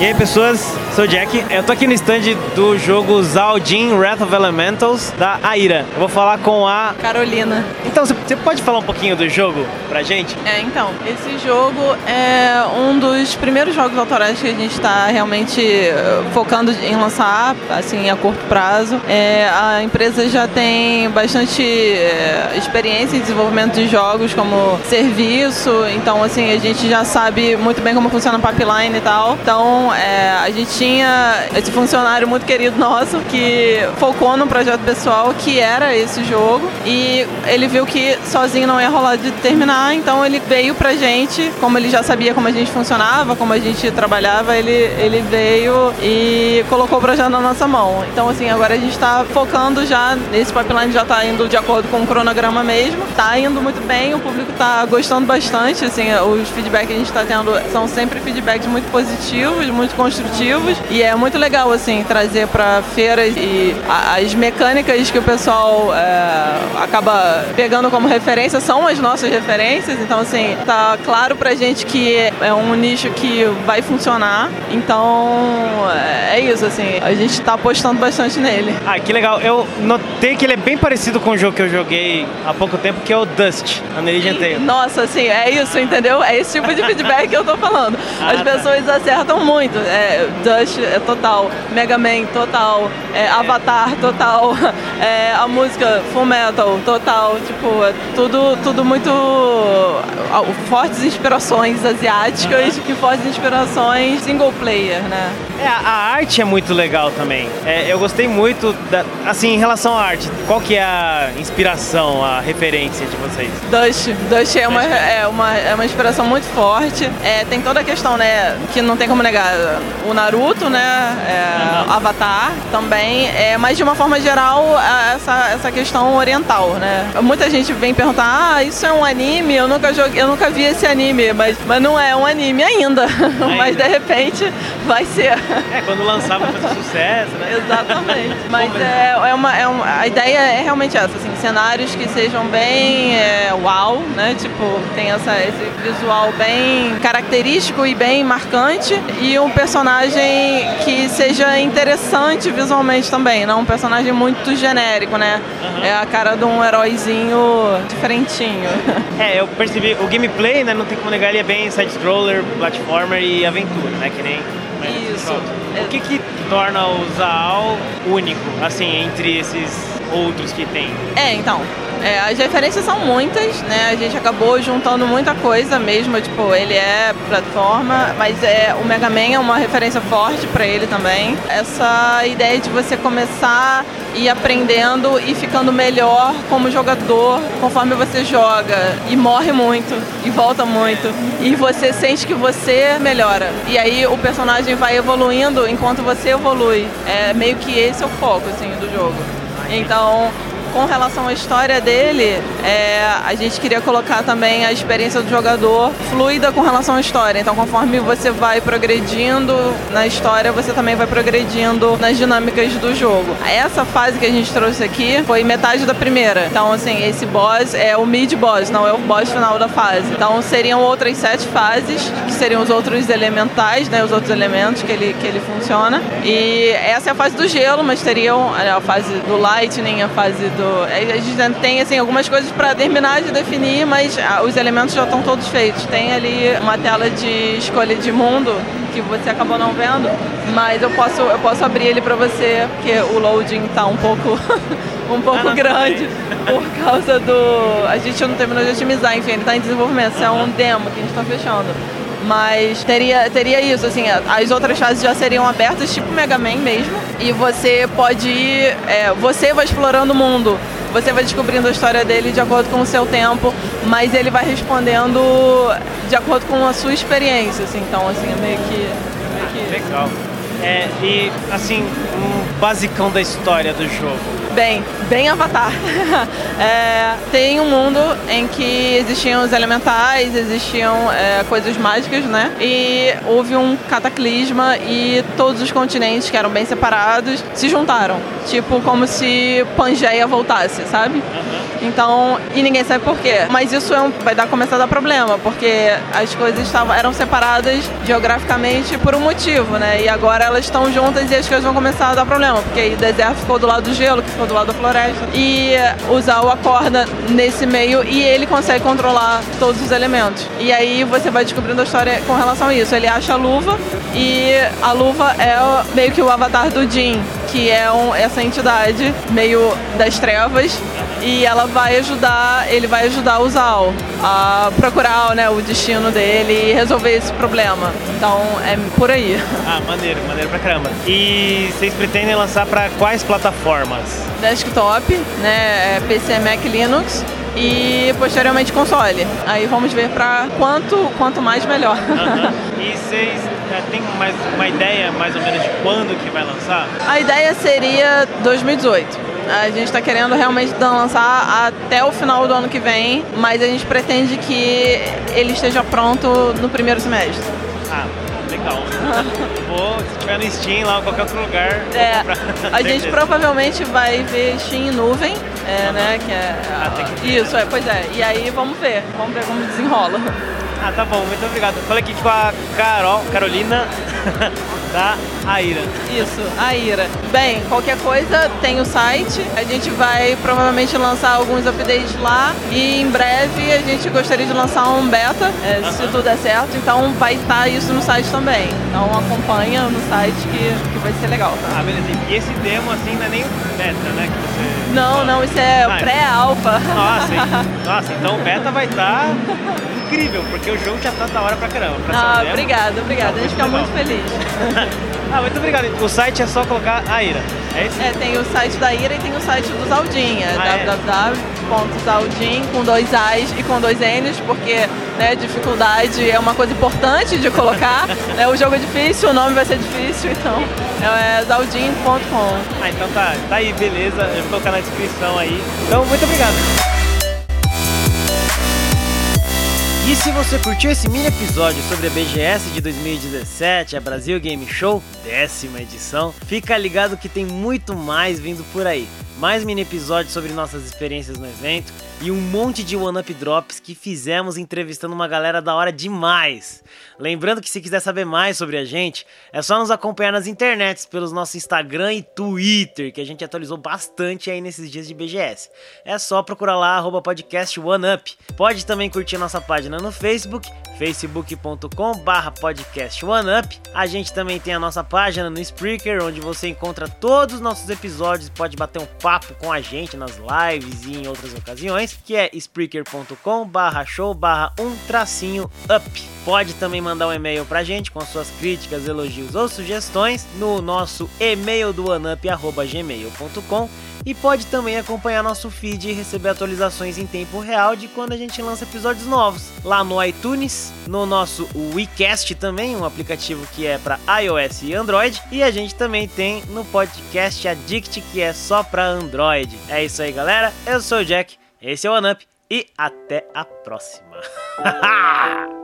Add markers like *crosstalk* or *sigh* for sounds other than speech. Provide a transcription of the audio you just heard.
E aí pessoas, sou o Jack. Eu tô aqui no stand do jogo Zaldin Wrath of Elementals da Aira. Eu vou falar com a Carolina. Então, você pode falar um pouquinho do jogo pra gente? É, então, esse jogo é um dos primeiros jogos autorais que a gente está realmente eh, focando em lançar, assim, a curto prazo. É, a empresa já tem bastante é, experiência em desenvolvimento de jogos como serviço, então, assim, a gente já sabe muito bem como funciona a pipeline e tal. Então, é, a gente tinha esse funcionário muito querido nosso que focou num projeto pessoal que era esse jogo e ele viu que sozinho não ia rolar de terminar, então ele veio pra gente, como ele já sabia como a gente funcionava, como a gente trabalhava, ele, ele veio e colocou o projeto na nossa mão. Então, assim, agora a gente tá focando já nesse pipeline, já tá indo de acordo com o cronograma mesmo, tá indo muito bem, o público tá gostando bastante, assim, os feedbacks que a gente tá tendo são sempre feedbacks muito positivos, muito construtivos e é muito legal assim trazer para feiras e as mecânicas que o pessoal é, acaba pegando como referência são as nossas referências. Então assim tá claro pra gente que é um nicho que vai funcionar. Então é isso assim a gente tá apostando bastante nele. Ah, que legal. Eu notei que ele é bem parecido com o jogo que eu joguei há pouco tempo, que é o Dust, a Meridian Tale. Nossa, assim, é isso, entendeu? É esse tipo de feedback que eu tô falando. *laughs* As ah, pessoas tá. acertam muito muito. É, Dust é total, Mega Man total, é, Avatar total, *laughs* é, a música Full Metal total, tipo, é tudo, tudo muito fortes inspirações asiáticas e fortes inspirações single player, né? É, a arte é muito legal também. É, eu gostei muito, da, assim, em relação à arte, qual que é a inspiração, a referência de vocês? Dust. Dust é uma, é uma, é uma inspiração muito forte. É, tem toda a questão, né, que não tem como negar. O Naruto, né, é, uhum. Avatar também, é, mas de uma forma geral, essa, essa questão oriental, né. Muita gente vem perguntar, ah, isso é um anime? Eu nunca joguei, eu nunca vi esse anime, mas, mas não é um anime ainda. *laughs* ainda. mas de repente vai ser. É, quando lançar vai fazer sucesso, né? Exatamente. Mas é, é, uma, é uma, a ideia é realmente essa, assim, cenários que sejam bem é, uau, né? Tipo, tem essa, esse visual bem característico e bem marcante e um personagem que seja interessante visualmente também, não um personagem muito genérico, né? Uhum. É a cara de um heróizinho diferentinho. É, eu percebi, o gameplay, né, não tem como negar, ele é bem side-scroller, platformer e aventura, né? Que nem isso. O que que torna o Zaal único, assim, entre esses outros que tem? É, então, é, as referências são muitas, né? A gente acabou juntando muita coisa mesmo, tipo, ele é plataforma, mas é o Mega Man é uma referência forte para ele também. Essa ideia de você começar e aprendendo e ficando melhor como jogador conforme você joga e morre muito e volta muito e você sente que você melhora e aí o personagem vai evoluindo enquanto você evolui. É meio que esse é o foco assim do jogo. Então com relação à história dele, é, a gente queria colocar também a experiência do jogador fluida com relação à história. Então, conforme você vai progredindo na história, você também vai progredindo nas dinâmicas do jogo. Essa fase que a gente trouxe aqui foi metade da primeira. Então, assim, esse boss é o mid-boss, não é o boss final da fase. Então, seriam outras sete fases, que seriam os outros elementais, né, os outros elementos que ele, que ele funciona. E essa é a fase do gelo, mas teriam a fase do lightning, a fase do do. A gente tem assim, algumas coisas para terminar de definir, mas ah, os elementos já estão todos feitos. Tem ali uma tela de escolha de mundo que você acabou não vendo, mas eu posso, eu posso abrir ele para você, porque o loading está um pouco, *laughs* um pouco ah, grande por causa do. A gente não terminou de otimizar, enfim, ele está em desenvolvimento. Isso é um demo que a gente está fechando. Mas teria, teria isso, assim, as outras fases já seriam abertas, tipo Mega Man mesmo. E você pode ir. É, você vai explorando o mundo. Você vai descobrindo a história dele de acordo com o seu tempo, mas ele vai respondendo de acordo com a sua experiência, assim. Então, assim, é meio que. Meio que... Legal. É, e, assim, um basicão da história do jogo Bem, bem Avatar. *laughs* é, tem um mundo em que existiam os elementais, existiam é, coisas mágicas, né? E houve um cataclisma e todos os continentes que eram bem separados se juntaram. Tipo, como se Pangeia voltasse, sabe? Uhum. Então, e ninguém sabe por quê. Mas isso é um, vai dar começar a dar problema, porque as coisas estavam, eram separadas geograficamente por um motivo, né? E agora elas estão juntas e as coisas vão começar a dar problema, porque aí o deserto ficou do lado do gelo, que ficou do lado da floresta. E o Zal acorda nesse meio e ele consegue controlar todos os elementos. E aí você vai descobrindo a história com relação a isso. Ele acha a luva e a luva é meio que o avatar do Jin, que é um, essa entidade meio das trevas e ela vai ajudar, ele vai ajudar o Zal a procurar né, o destino dele e resolver esse problema. Então é por aí. *laughs* Ah, maneiro, maneiro pra caramba. E vocês pretendem lançar para quais plataformas? Desktop, né, é PC, Mac, Linux e posteriormente console. Aí vamos ver para quanto quanto mais melhor. Uhum. *laughs* E vocês é, têm mais uma ideia mais ou menos de quando que vai lançar? A ideia seria 2018. A gente está querendo realmente lançar até o final do ano que vem, mas a gente pretende que ele esteja pronto no primeiro semestre. Ah, legal. *laughs* Vou, se tiver no Steam lá ou qualquer outro lugar. É, a *laughs* gente provavelmente vai ver Steam em nuvem, é, uhum. né? Que é, ah, que isso, é, pois é. E aí vamos ver, vamos ver como desenrola. Ah, tá bom, muito obrigado. Falei aqui com a Carol, Carolina *laughs* da Aira. Isso, Aira. Bem, qualquer coisa tem o site. A gente vai provavelmente lançar alguns updates lá e em breve a gente gostaria de lançar um beta, é, se tudo der certo. Então vai estar isso no site também. Então acompanha no site que, que vai ser legal. Tá? Ah, beleza. E esse demo assim não é nem beta, né? Que você... Não, não, isso é ah, pré-alfa. Nossa, *laughs* nossa, então o beta vai estar incrível, porque o jogo já tá da hora pra caramba. Pra ah, obrigada, obrigada. a gente fica muito feliz. *laughs* ah, muito obrigado. O site é só colocar a Ira, é isso? É, tem o site da Ira e tem o site do Zaldin, é ah, www.zaldin com dois A's e com dois N's, porque né, dificuldade é uma coisa importante de colocar. né, *laughs* o jogo é difícil, o nome vai ser difícil, então é zaldin.com. Ah, então tá, tá aí, beleza. Eu vou colocar na descrição aí. Então, muito obrigado. E se você curtiu esse mini episódio sobre a BGS de 2017, a Brasil Game Show, décima edição, fica ligado que tem muito mais vindo por aí. Mais mini episódios sobre nossas experiências no evento e um monte de one-up drops que fizemos entrevistando uma galera da hora demais. Lembrando que se quiser saber mais sobre a gente, é só nos acompanhar nas internets pelos nossos Instagram e Twitter, que a gente atualizou bastante aí nesses dias de BGS. É só procurar lá arroba podcast OneUp. Pode também curtir nossa página no Facebook, facebook.com barra podcast OneUp. A gente também tem a nossa página no Spreaker, onde você encontra todos os nossos episódios e pode bater um papo com a gente nas lives e em outras ocasiões, que é spreaker.com barra show barra um tracinho up. Pode também mandar um e-mail pra gente com suas críticas, elogios ou sugestões no nosso e-mail do oneup.gmail.com e pode também acompanhar nosso feed e receber atualizações em tempo real de quando a gente lança episódios novos. Lá no iTunes, no nosso WeCast também, um aplicativo que é para iOS e Android. E a gente também tem no podcast Addict, que é só para Android. É isso aí, galera. Eu sou o Jack, esse é o OneUp e até a próxima. *laughs*